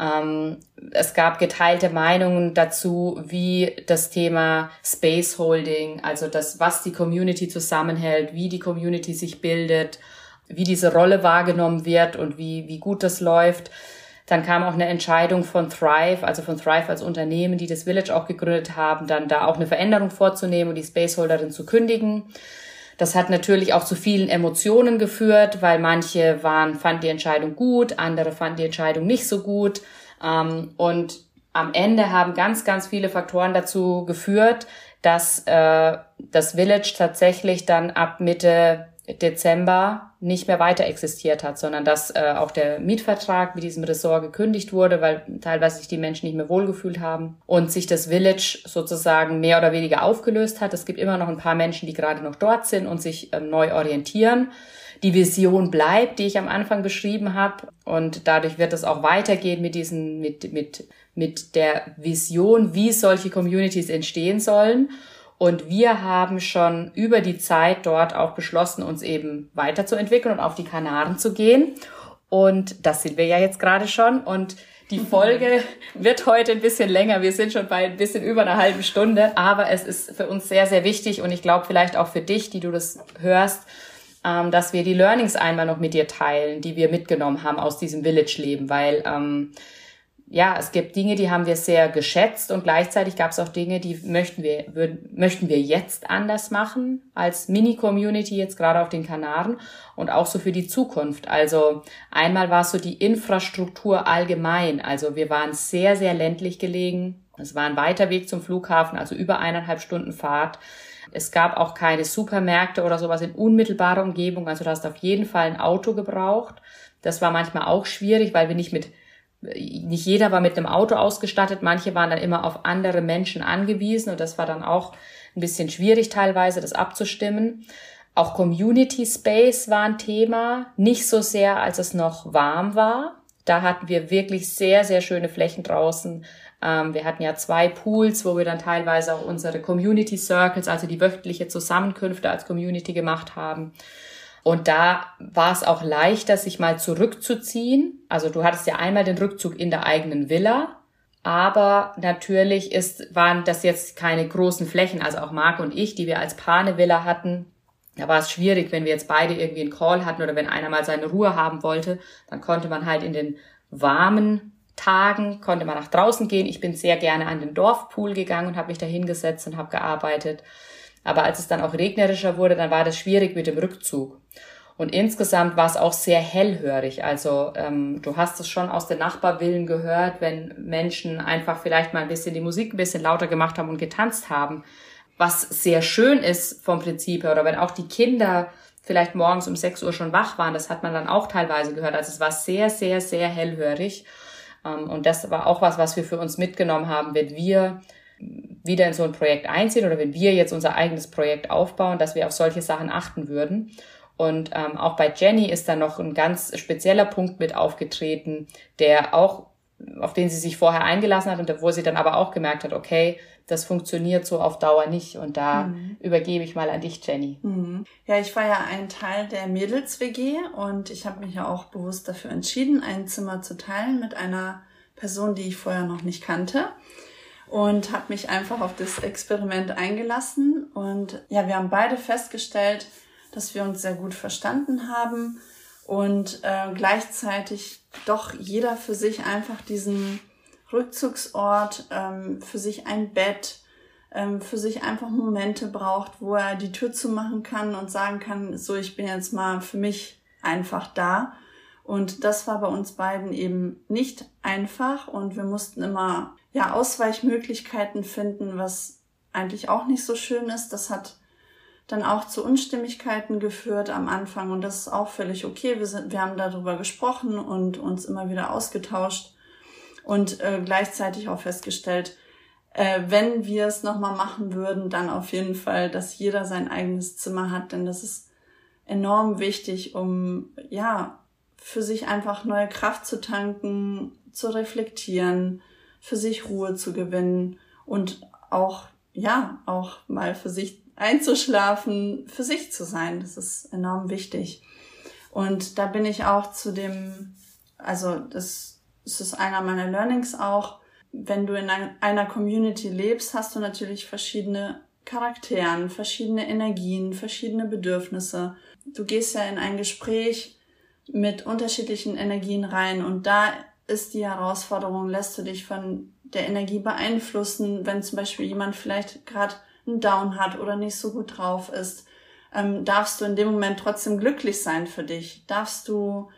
Ähm, es gab geteilte Meinungen dazu, wie das Thema Space Holding, also das, was die Community zusammenhält, wie die Community sich bildet wie diese Rolle wahrgenommen wird und wie, wie gut das läuft. Dann kam auch eine Entscheidung von Thrive, also von Thrive als Unternehmen, die das Village auch gegründet haben, dann da auch eine Veränderung vorzunehmen und die Spaceholderin zu kündigen. Das hat natürlich auch zu vielen Emotionen geführt, weil manche waren, fanden die Entscheidung gut, andere fanden die Entscheidung nicht so gut. Ähm, und am Ende haben ganz, ganz viele Faktoren dazu geführt, dass äh, das Village tatsächlich dann ab Mitte Dezember nicht mehr weiter existiert hat, sondern dass äh, auch der Mietvertrag mit diesem Ressort gekündigt wurde, weil teilweise sich die Menschen nicht mehr wohlgefühlt haben und sich das Village sozusagen mehr oder weniger aufgelöst hat. Es gibt immer noch ein paar Menschen, die gerade noch dort sind und sich ähm, neu orientieren. Die Vision bleibt, die ich am Anfang beschrieben habe und dadurch wird es auch weitergehen mit diesen mit mit mit der Vision, wie solche Communities entstehen sollen. Und wir haben schon über die Zeit dort auch beschlossen, uns eben weiterzuentwickeln und auf die Kanaren zu gehen. Und das sind wir ja jetzt gerade schon. Und die Folge wird heute ein bisschen länger. Wir sind schon bei ein bisschen über einer halben Stunde. Aber es ist für uns sehr, sehr wichtig und ich glaube vielleicht auch für dich, die du das hörst, ähm, dass wir die Learnings einmal noch mit dir teilen, die wir mitgenommen haben aus diesem Village-Leben, weil ähm, ja, es gibt Dinge, die haben wir sehr geschätzt und gleichzeitig gab es auch Dinge, die möchten wir, würden, möchten wir jetzt anders machen als Mini-Community jetzt gerade auf den Kanaren und auch so für die Zukunft. Also einmal war es so die Infrastruktur allgemein. Also wir waren sehr, sehr ländlich gelegen. Es war ein weiter Weg zum Flughafen, also über eineinhalb Stunden Fahrt. Es gab auch keine Supermärkte oder sowas in unmittelbarer Umgebung. Also du hast auf jeden Fall ein Auto gebraucht. Das war manchmal auch schwierig, weil wir nicht mit nicht jeder war mit einem Auto ausgestattet, manche waren dann immer auf andere Menschen angewiesen und das war dann auch ein bisschen schwierig teilweise, das abzustimmen. Auch Community Space war ein Thema, nicht so sehr, als es noch warm war. Da hatten wir wirklich sehr, sehr schöne Flächen draußen. Ähm, wir hatten ja zwei Pools, wo wir dann teilweise auch unsere Community Circles, also die wöchentliche Zusammenkünfte als Community gemacht haben. Und da war es auch leichter, sich mal zurückzuziehen. Also du hattest ja einmal den Rückzug in der eigenen Villa, aber natürlich ist, waren das jetzt keine großen Flächen. Also auch Marc und ich, die wir als Paar eine Villa hatten, da war es schwierig, wenn wir jetzt beide irgendwie einen Call hatten oder wenn einer mal seine Ruhe haben wollte, dann konnte man halt in den warmen Tagen, konnte man nach draußen gehen. Ich bin sehr gerne an den Dorfpool gegangen und habe mich da hingesetzt und habe gearbeitet. Aber als es dann auch regnerischer wurde, dann war das schwierig mit dem Rückzug. Und insgesamt war es auch sehr hellhörig. Also ähm, du hast es schon aus den Nachbarvillen gehört, wenn Menschen einfach vielleicht mal ein bisschen die Musik ein bisschen lauter gemacht haben und getanzt haben. Was sehr schön ist vom Prinzip her. Oder wenn auch die Kinder vielleicht morgens um 6 Uhr schon wach waren, das hat man dann auch teilweise gehört. Also es war sehr, sehr, sehr hellhörig. Ähm, und das war auch was, was wir für uns mitgenommen haben, wenn wir wieder in so ein Projekt einziehen oder wenn wir jetzt unser eigenes Projekt aufbauen, dass wir auf solche Sachen achten würden. Und ähm, auch bei Jenny ist da noch ein ganz spezieller Punkt mit aufgetreten, der auch, auf den sie sich vorher eingelassen hat und wo sie dann aber auch gemerkt hat, okay, das funktioniert so auf Dauer nicht. Und da mhm. übergebe ich mal an dich, Jenny. Mhm. Ja, ich war ja ein Teil der Mädels-WG und ich habe mich ja auch bewusst dafür entschieden, ein Zimmer zu teilen mit einer Person, die ich vorher noch nicht kannte. Und habe mich einfach auf das Experiment eingelassen. Und ja, wir haben beide festgestellt, dass wir uns sehr gut verstanden haben und äh, gleichzeitig doch jeder für sich einfach diesen Rückzugsort, ähm, für sich ein Bett, ähm, für sich einfach Momente braucht, wo er die Tür zumachen kann und sagen kann, so, ich bin jetzt mal für mich einfach da. Und das war bei uns beiden eben nicht einfach und wir mussten immer ja Ausweichmöglichkeiten finden, was eigentlich auch nicht so schön ist. Das hat dann auch zu Unstimmigkeiten geführt am Anfang und das ist auch völlig okay. Wir sind, wir haben darüber gesprochen und uns immer wieder ausgetauscht und äh, gleichzeitig auch festgestellt, äh, wenn wir es nochmal machen würden, dann auf jeden Fall, dass jeder sein eigenes Zimmer hat, denn das ist enorm wichtig, um ja für sich einfach neue Kraft zu tanken, zu reflektieren, für sich Ruhe zu gewinnen und auch ja auch mal für sich einzuschlafen, für sich zu sein. Das ist enorm wichtig. Und da bin ich auch zu dem, also das es ist einer meiner Learnings auch, wenn du in einer Community lebst, hast du natürlich verschiedene Charakteren, verschiedene Energien, verschiedene Bedürfnisse. Du gehst ja in ein Gespräch mit unterschiedlichen Energien rein und da ist die Herausforderung, lässt du dich von der Energie beeinflussen, wenn zum Beispiel jemand vielleicht gerade einen Down hat oder nicht so gut drauf ist, ähm, darfst du in dem Moment trotzdem glücklich sein für dich? Darfst du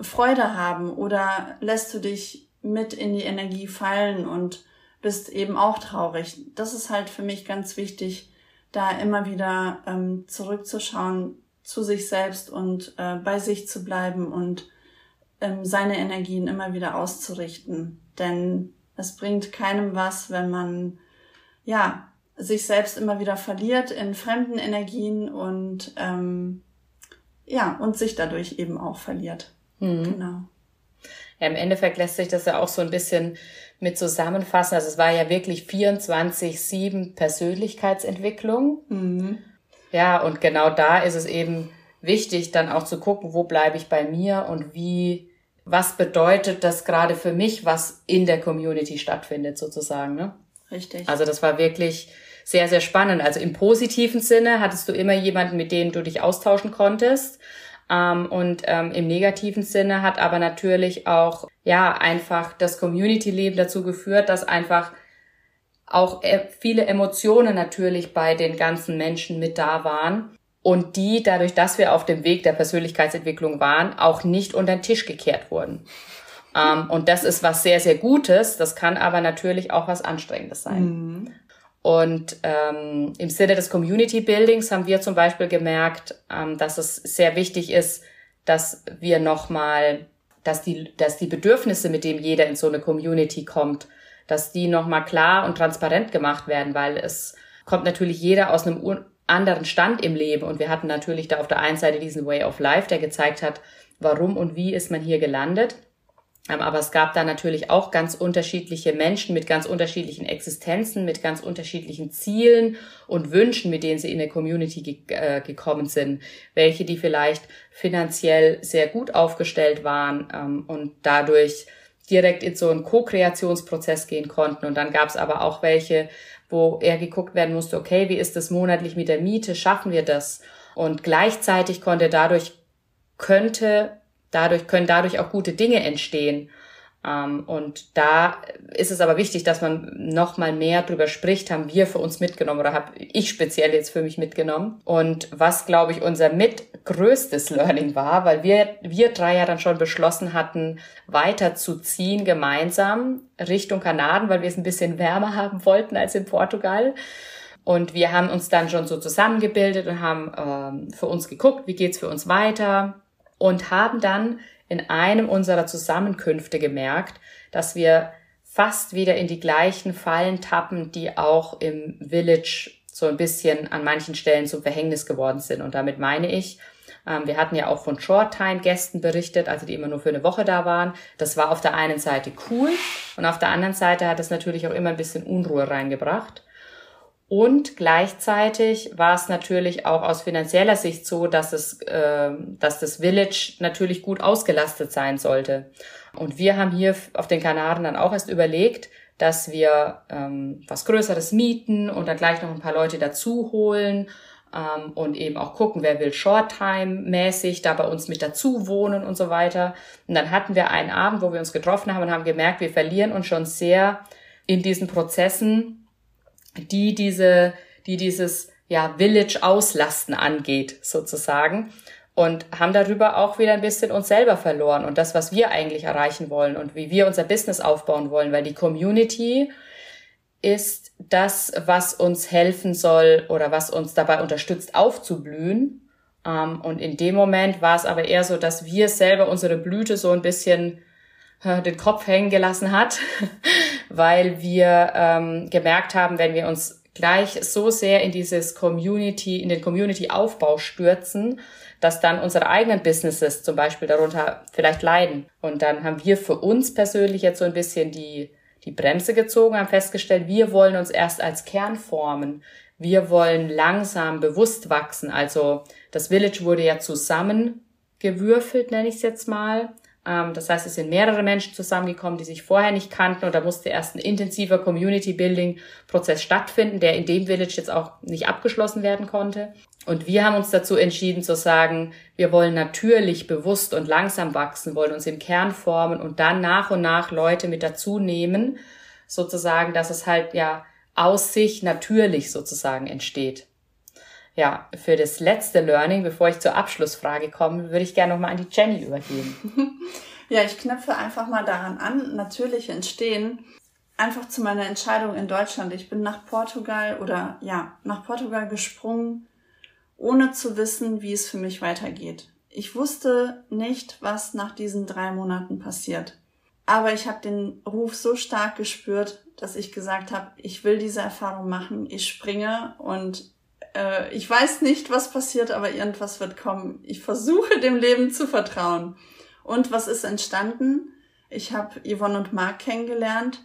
Freude haben oder lässt du dich mit in die Energie fallen und bist eben auch traurig. Das ist halt für mich ganz wichtig, da immer wieder ähm, zurückzuschauen zu sich selbst und äh, bei sich zu bleiben und seine Energien immer wieder auszurichten. Denn es bringt keinem was, wenn man ja sich selbst immer wieder verliert in fremden Energien und ähm, ja und sich dadurch eben auch verliert. Mhm. Genau. Ja, Im Endeffekt lässt sich das ja auch so ein bisschen mit zusammenfassen. Also es war ja wirklich 24-7 Persönlichkeitsentwicklung. Mhm. Ja, und genau da ist es eben wichtig, dann auch zu gucken, wo bleibe ich bei mir und wie, was bedeutet das gerade für mich, was in der Community stattfindet, sozusagen. Ne? Richtig. Also das war wirklich sehr, sehr spannend. Also im positiven Sinne hattest du immer jemanden, mit dem du dich austauschen konntest. Ähm, und ähm, im negativen Sinne hat aber natürlich auch, ja, einfach das Community-Leben dazu geführt, dass einfach auch e viele Emotionen natürlich bei den ganzen Menschen mit da waren und die, dadurch, dass wir auf dem Weg der Persönlichkeitsentwicklung waren, auch nicht unter den Tisch gekehrt wurden. Ähm, und das ist was sehr, sehr Gutes. Das kann aber natürlich auch was Anstrengendes sein. Mhm. Und ähm, im Sinne des Community Buildings haben wir zum Beispiel gemerkt, ähm, dass es sehr wichtig ist, dass wir nochmal, dass die, dass die Bedürfnisse, mit dem jeder in so eine Community kommt, dass die nochmal klar und transparent gemacht werden, weil es kommt natürlich jeder aus einem anderen Stand im Leben und wir hatten natürlich da auf der einen Seite diesen Way of Life, der gezeigt hat, warum und wie ist man hier gelandet. Ähm, aber es gab da natürlich auch ganz unterschiedliche Menschen mit ganz unterschiedlichen Existenzen, mit ganz unterschiedlichen Zielen und Wünschen, mit denen sie in der Community ge äh, gekommen sind. Welche, die vielleicht finanziell sehr gut aufgestellt waren ähm, und dadurch direkt in so einen Co-Kreationsprozess gehen konnten. Und dann gab es aber auch welche, wo eher geguckt werden musste, okay, wie ist das monatlich mit der Miete? Schaffen wir das? Und gleichzeitig konnte dadurch, könnte dadurch können dadurch auch gute Dinge entstehen. Ähm, und da ist es aber wichtig, dass man noch mal mehr drüber spricht, haben wir für uns mitgenommen oder habe ich speziell jetzt für mich mitgenommen. Und was, glaube ich, unser mitgrößtes Learning war, weil wir, wir drei ja dann schon beschlossen hatten, weiterzuziehen gemeinsam Richtung Kanaden, weil wir es ein bisschen wärmer haben wollten als in Portugal. Und wir haben uns dann schon so zusammengebildet und haben ähm, für uns geguckt, wie geht's für uns weiter und haben dann in einem unserer Zusammenkünfte gemerkt, dass wir fast wieder in die gleichen Fallen tappen, die auch im Village so ein bisschen an manchen Stellen zum Verhängnis geworden sind. Und damit meine ich, Ähm, wir hatten ja auch von Short-Time-Gästen berichtet, also die immer nur für eine Woche da waren. Das war auf der einen Seite cool und auf der anderen Seite hat es natürlich auch immer ein bisschen Unruhe reingebracht. Und gleichzeitig war es natürlich auch aus finanzieller Sicht so, dass es, äh, dass das Village natürlich gut ausgelastet sein sollte. Und wir haben hier auf den Kanaren dann auch erst überlegt, dass wir ähm, was Größeres mieten und dann gleich noch ein paar Leute dazu holen ähm, und eben auch gucken, wer will Short-Time-mäßig da bei uns mit dazu wohnen und so weiter. Und dann hatten wir einen Abend, wo wir uns getroffen haben und haben gemerkt, wir verlieren uns schon sehr in diesen Prozessen, die diese, die dieses ja, Village-Auslasten angeht, sozusagen und haben darüber auch wieder ein bisschen uns selber verloren und das, was wir eigentlich erreichen wollen und wie wir unser Business aufbauen wollen, weil die Community ist das, was uns helfen soll oder was uns dabei unterstützt, aufzublühen. Ähm, und in dem Moment war es aber eher so, dass wir selber unsere Blüte so ein bisschen äh, den Kopf hängen gelassen hat, weil wir ähm, gemerkt haben, wenn wir uns gleich so sehr in dieses Community, in den Community-Aufbau stürzen, dass dann unsere eigenen Businesses zum Beispiel darunter vielleicht leiden. Und dann haben wir für uns persönlich jetzt so ein bisschen die, die Bremse gezogen, haben festgestellt, wir wollen uns erst als Kern formen. Wir wollen langsam bewusst wachsen. Also das Village wurde ja zusammengewürfelt, nenne ich es jetzt mal. Ähm, das heißt, es sind mehrere Menschen zusammengekommen, die sich vorher nicht kannten und da musste erst ein intensiver Community-Building-Prozess stattfinden, der in dem Village jetzt auch nicht abgeschlossen werden konnte. Und wir haben uns dazu entschieden zu sagen, wir wollen natürlich bewusst und langsam wachsen, wollen uns im Kern formen und dann nach und nach Leute mit dazu nehmen, sozusagen, dass es halt ja aus sich natürlich sozusagen entsteht. Ja, für das letzte Learning, bevor ich zur Abschlussfrage komme, würde ich gerne nochmal an die Jenny übergeben. Ja, ich knüpfe einfach mal daran an. Natürlich entstehen einfach zu meiner Entscheidung in Deutschland. Ich bin nach Portugal oder ja, nach Portugal gesprungen ohne zu wissen, wie es für mich weitergeht. Ich wusste nicht, was nach diesen drei Monaten passiert. Aber ich habe den Ruf so stark gespürt, dass ich gesagt habe, ich will diese Erfahrung machen, ich springe und äh, ich weiß nicht, was passiert, aber irgendwas wird kommen. Ich versuche dem Leben zu vertrauen. Und was ist entstanden? Ich habe Yvonne und Marc kennengelernt.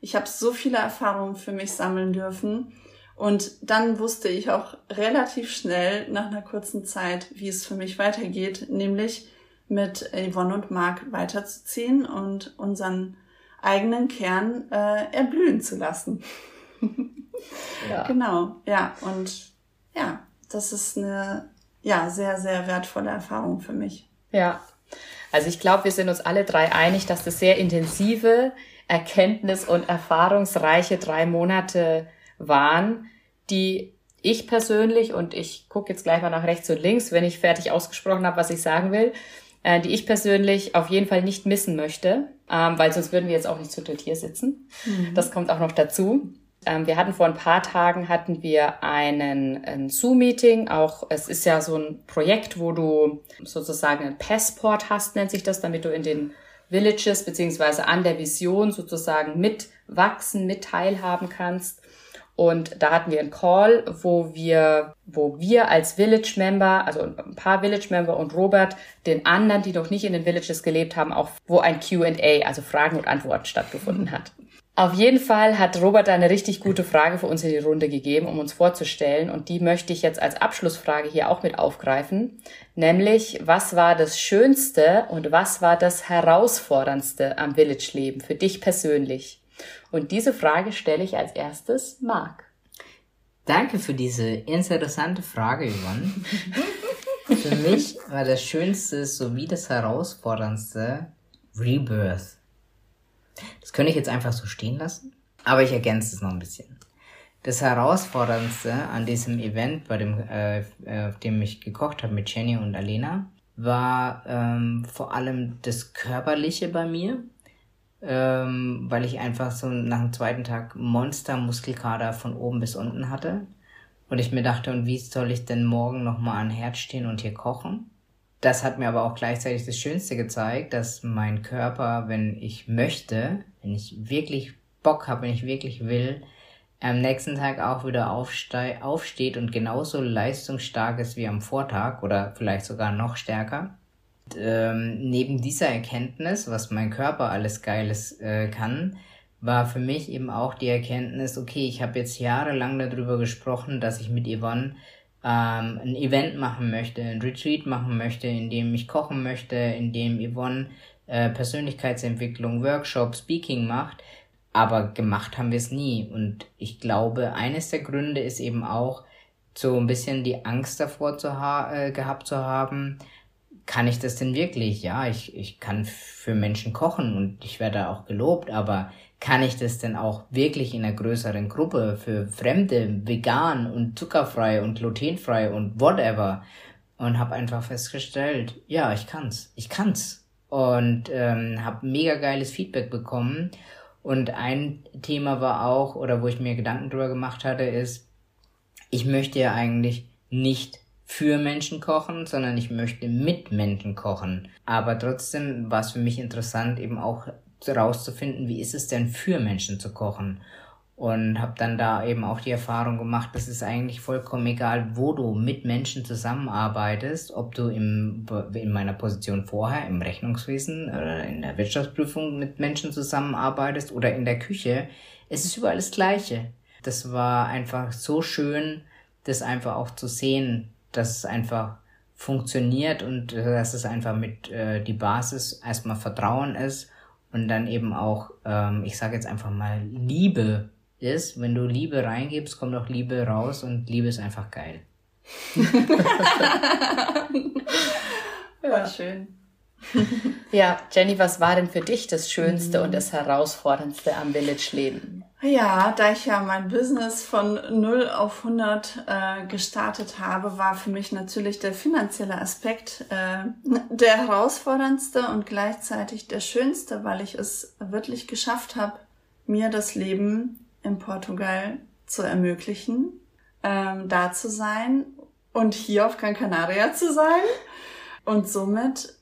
Ich habe so viele Erfahrungen für mich sammeln dürfen. Und dann wusste ich auch relativ schnell nach einer kurzen Zeit, wie es für mich weitergeht, nämlich mit Yvonne und Marc weiterzuziehen und unseren eigenen Kern äh, erblühen zu lassen. ja. Genau, ja. Und ja, das ist eine ja, sehr, sehr wertvolle Erfahrung für mich. Ja. Also ich glaube, wir sind uns alle drei einig, dass das sehr intensive, erkenntnis- und erfahrungsreiche drei Monate waren, die ich persönlich, und ich gucke jetzt gleich mal nach rechts und links, wenn ich fertig ausgesprochen habe, was ich sagen will, äh, die ich persönlich auf jeden Fall nicht missen möchte, ähm, weil sonst würden wir jetzt auch nicht zu dritt hier sitzen. Mhm. Das kommt auch noch dazu. Ähm, wir hatten vor ein paar Tagen hatten wir einen, ein Zoom-Meeting. Auch es ist ja so ein Projekt, wo du sozusagen ein Passport hast, nennt sich das, damit du in den Villages beziehungsweise an der Vision sozusagen mitwachsen, mit teilhaben kannst. Und da hatten wir einen Call, wo wir, wo wir als Village Member, also ein paar Village Member und Robert, den anderen, die noch nicht in den Villages gelebt haben, auch wo ein Q&A, also Fragen und Antworten stattgefunden hat. Auf jeden Fall hat Robert eine richtig gute Frage für uns in die Runde gegeben, um uns vorzustellen. Und die möchte ich jetzt als Abschlussfrage hier auch mit aufgreifen. Nämlich, was war das Schönste und was war das Herausforderndste am Village-Leben für dich persönlich? Und diese Frage stelle ich als erstes Marc. Danke für diese interessante Frage, Yvonne. für mich war das Schönste sowie das Herausforderndste Rebirth. Das könnte ich jetzt einfach so stehen lassen, aber ich ergänze es noch ein bisschen. Das Herausforderndste an diesem Event, bei dem, äh, auf dem ich gekocht habe mit Jenny und Alena, war ähm, vor allem das Körperliche bei mir ähm, weil ich einfach so nach dem zweiten Tag Monster-Muskelkater von oben bis unten hatte. Und ich mir dachte, und wie soll ich denn morgen nochmal an Herd stehen und hier kochen? Das hat mir aber auch gleichzeitig das Schönste gezeigt, dass mein Körper, wenn ich möchte, wenn ich wirklich Bock habe, wenn ich wirklich will, am nächsten Tag auch wieder aufsteht und genauso leistungsstark ist wie am Vortag oder vielleicht sogar noch stärker. Und, ähm, neben dieser Erkenntnis, was mein Körper alles Geiles äh, kann, war für mich eben auch die Erkenntnis, okay, ich habe jetzt jahrelang darüber gesprochen, dass ich mit Yvonne ähm, ein Event machen möchte, ein Retreat machen möchte, in dem ich kochen möchte, in dem Yvonne äh, Persönlichkeitsentwicklung, Workshop, Speaking macht, aber gemacht haben wir es nie. Und ich glaube, eines der Gründe ist eben auch so ein bisschen die Angst davor zu ha äh, gehabt zu haben, kann ich das denn wirklich? Ja, ich, ich kann für Menschen kochen und ich werde auch gelobt, aber kann ich das denn auch wirklich in einer größeren Gruppe für Fremde, vegan und zuckerfrei und glutenfrei und whatever? Und habe einfach festgestellt, ja, ich kann's, ich kann's. Und ähm, habe mega geiles Feedback bekommen. Und ein Thema war auch, oder wo ich mir Gedanken drüber gemacht hatte, ist, ich möchte ja eigentlich nicht für Menschen kochen, sondern ich möchte mit Menschen kochen. Aber trotzdem war es für mich interessant, eben auch herauszufinden, wie ist es denn für Menschen zu kochen. Und habe dann da eben auch die Erfahrung gemacht, dass es eigentlich vollkommen egal, wo du mit Menschen zusammenarbeitest, ob du im, in meiner Position vorher im Rechnungswesen oder in der Wirtschaftsprüfung mit Menschen zusammenarbeitest oder in der Küche, es ist überall das Gleiche. Das war einfach so schön, das einfach auch zu sehen, dass es einfach funktioniert und dass es einfach mit äh, die Basis erstmal Vertrauen ist und dann eben auch, ähm, ich sage jetzt einfach mal, Liebe ist. Wenn du Liebe reingibst, kommt auch Liebe raus und Liebe ist einfach geil. ja, schön. ja, Jenny, was war denn für dich das Schönste mhm. und das Herausforderndste am Village-Leben? Ja, da ich ja mein Business von 0 auf 100 äh, gestartet habe, war für mich natürlich der finanzielle Aspekt äh, der herausforderndste und gleichzeitig der schönste, weil ich es wirklich geschafft habe, mir das Leben in Portugal zu ermöglichen, ähm, da zu sein und hier auf Gran Canaria zu sein. Und somit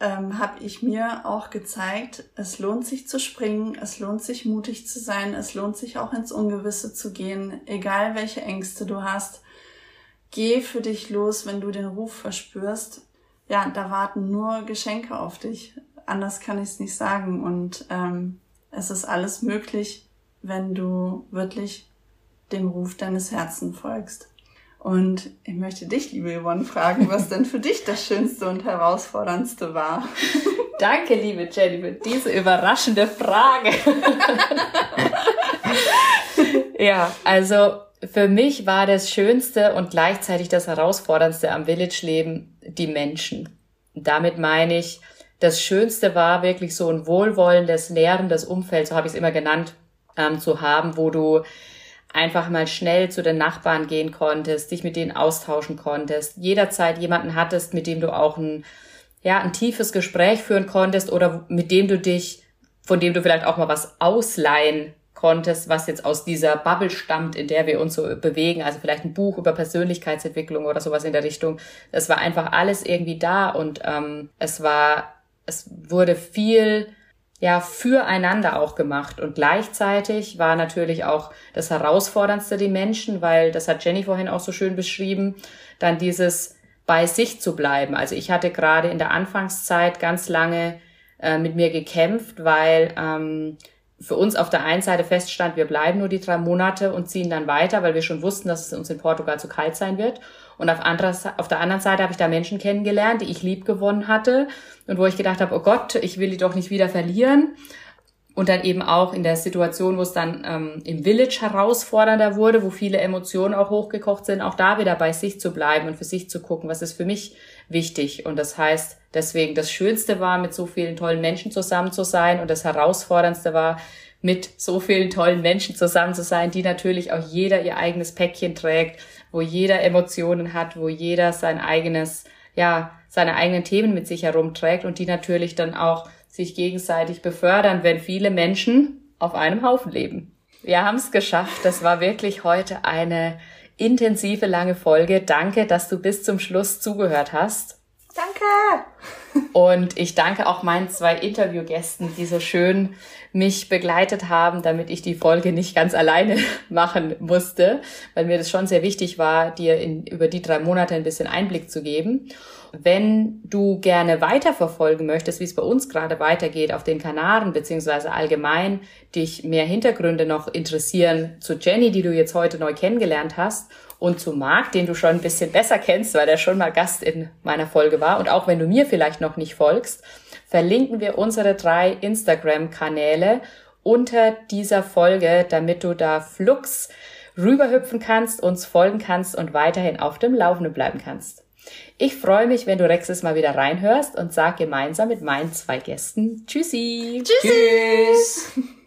ähm, habe ich mir auch gezeigt, es lohnt sich zu springen, es lohnt sich mutig zu sein, es lohnt sich auch ins Ungewisse zu gehen, egal welche Ängste du hast. Geh für dich los, wenn du den Ruf verspürst. Ja, da warten nur Geschenke auf dich. Anders kann ich es nicht sagen. Und ähm, es ist alles möglich, wenn du wirklich dem Ruf deines Herzens folgst. Und ich möchte dich, liebe Yvonne, fragen, was denn für dich das Schönste und Herausforderndste war. Danke, liebe Jenny, für diese überraschende Frage. ja, also für mich war das Schönste und gleichzeitig das Herausforderndste am Village-Leben die Menschen. damit meine ich, das Schönste war wirklich so ein wohlwollendes, lehrendes Umfeld, so habe ich es immer genannt, ähm, zu haben, wo du einfach mal schnell zu den Nachbarn gehen konntest, dich mit denen austauschen konntest, jederzeit jemanden hattest, mit dem du auch ein, ja, ein tiefes Gespräch führen konntest oder mit dem du dich, von dem du vielleicht auch mal was ausleihen konntest, was jetzt aus dieser Bubble stammt, in der wir uns so bewegen, also vielleicht ein Buch über Persönlichkeitsentwicklung oder sowas in der Richtung. Es war einfach alles irgendwie da und ähm, es war, es wurde viel ja füreinander auch gemacht. Und gleichzeitig war natürlich auch das Herausforderndste die Menschen, weil das hat Jenny vorhin auch so schön beschrieben, dann dieses bei sich zu bleiben. Also ich hatte gerade in der Anfangszeit ganz lange äh, mit mir gekämpft, weil ähm, für uns auf der einen Seite feststand, wir bleiben nur die drei Monate und ziehen dann weiter, weil wir schon wussten, dass es uns in Portugal zu kalt sein wird. Und auf, anderer, auf der anderen Seite habe ich da Menschen kennengelernt, die ich lieb gewonnen hatte und wo ich gedacht habe, oh Gott, ich will die doch nicht wieder verlieren. Und dann eben auch in der Situation, wo es dann ähm, im Village herausfordernder wurde, wo viele Emotionen auch hochgekocht sind, auch da wieder bei sich zu bleiben und für sich zu gucken, was ist für mich wichtig. Und das heißt, deswegen das Schönste war, mit so vielen tollen Menschen zusammen zu sein und das Herausforderndste war, mit so vielen tollen Menschen zusammen zu sein, die natürlich auch jeder ihr eigenes Päckchen trägt wo jeder Emotionen hat, wo jeder sein eigenes, ja, seine eigenen Themen mit sich herumträgt und die natürlich dann auch sich gegenseitig befördern, wenn viele Menschen auf einem Haufen leben. Wir haben es geschafft. Das war wirklich heute eine intensive lange Folge. Danke, dass du bis zum Schluss zugehört hast. Danke! Und ich danke auch meinen zwei Interviewgästen, die so schön mich begleitet haben, damit ich die Folge nicht ganz alleine machen musste, weil mir das schon sehr wichtig war, dir in, über die drei Monate ein bisschen Einblick zu geben. Wenn du gerne weiterverfolgen möchtest, wie es bei uns gerade weitergeht auf den Kanaren, beziehungsweise allgemein dich mehr Hintergründe noch interessieren zu Jenny, die du jetzt heute neu kennengelernt hast, und zu Marc, den du schon ein bisschen besser kennst, weil er schon mal Gast in meiner Folge war. Und auch wenn du mir vielleicht noch nicht folgst, verlinken wir unsere drei Instagram-Kanäle unter dieser Folge, damit du da flux rüberhüpfen kannst, uns folgen kannst und weiterhin auf dem Laufenden bleiben kannst. Ich freue mich, wenn du Rexes mal wieder reinhörst und sag gemeinsam mit meinen zwei Gästen Tschüssi. Tschüssi. Tschüss.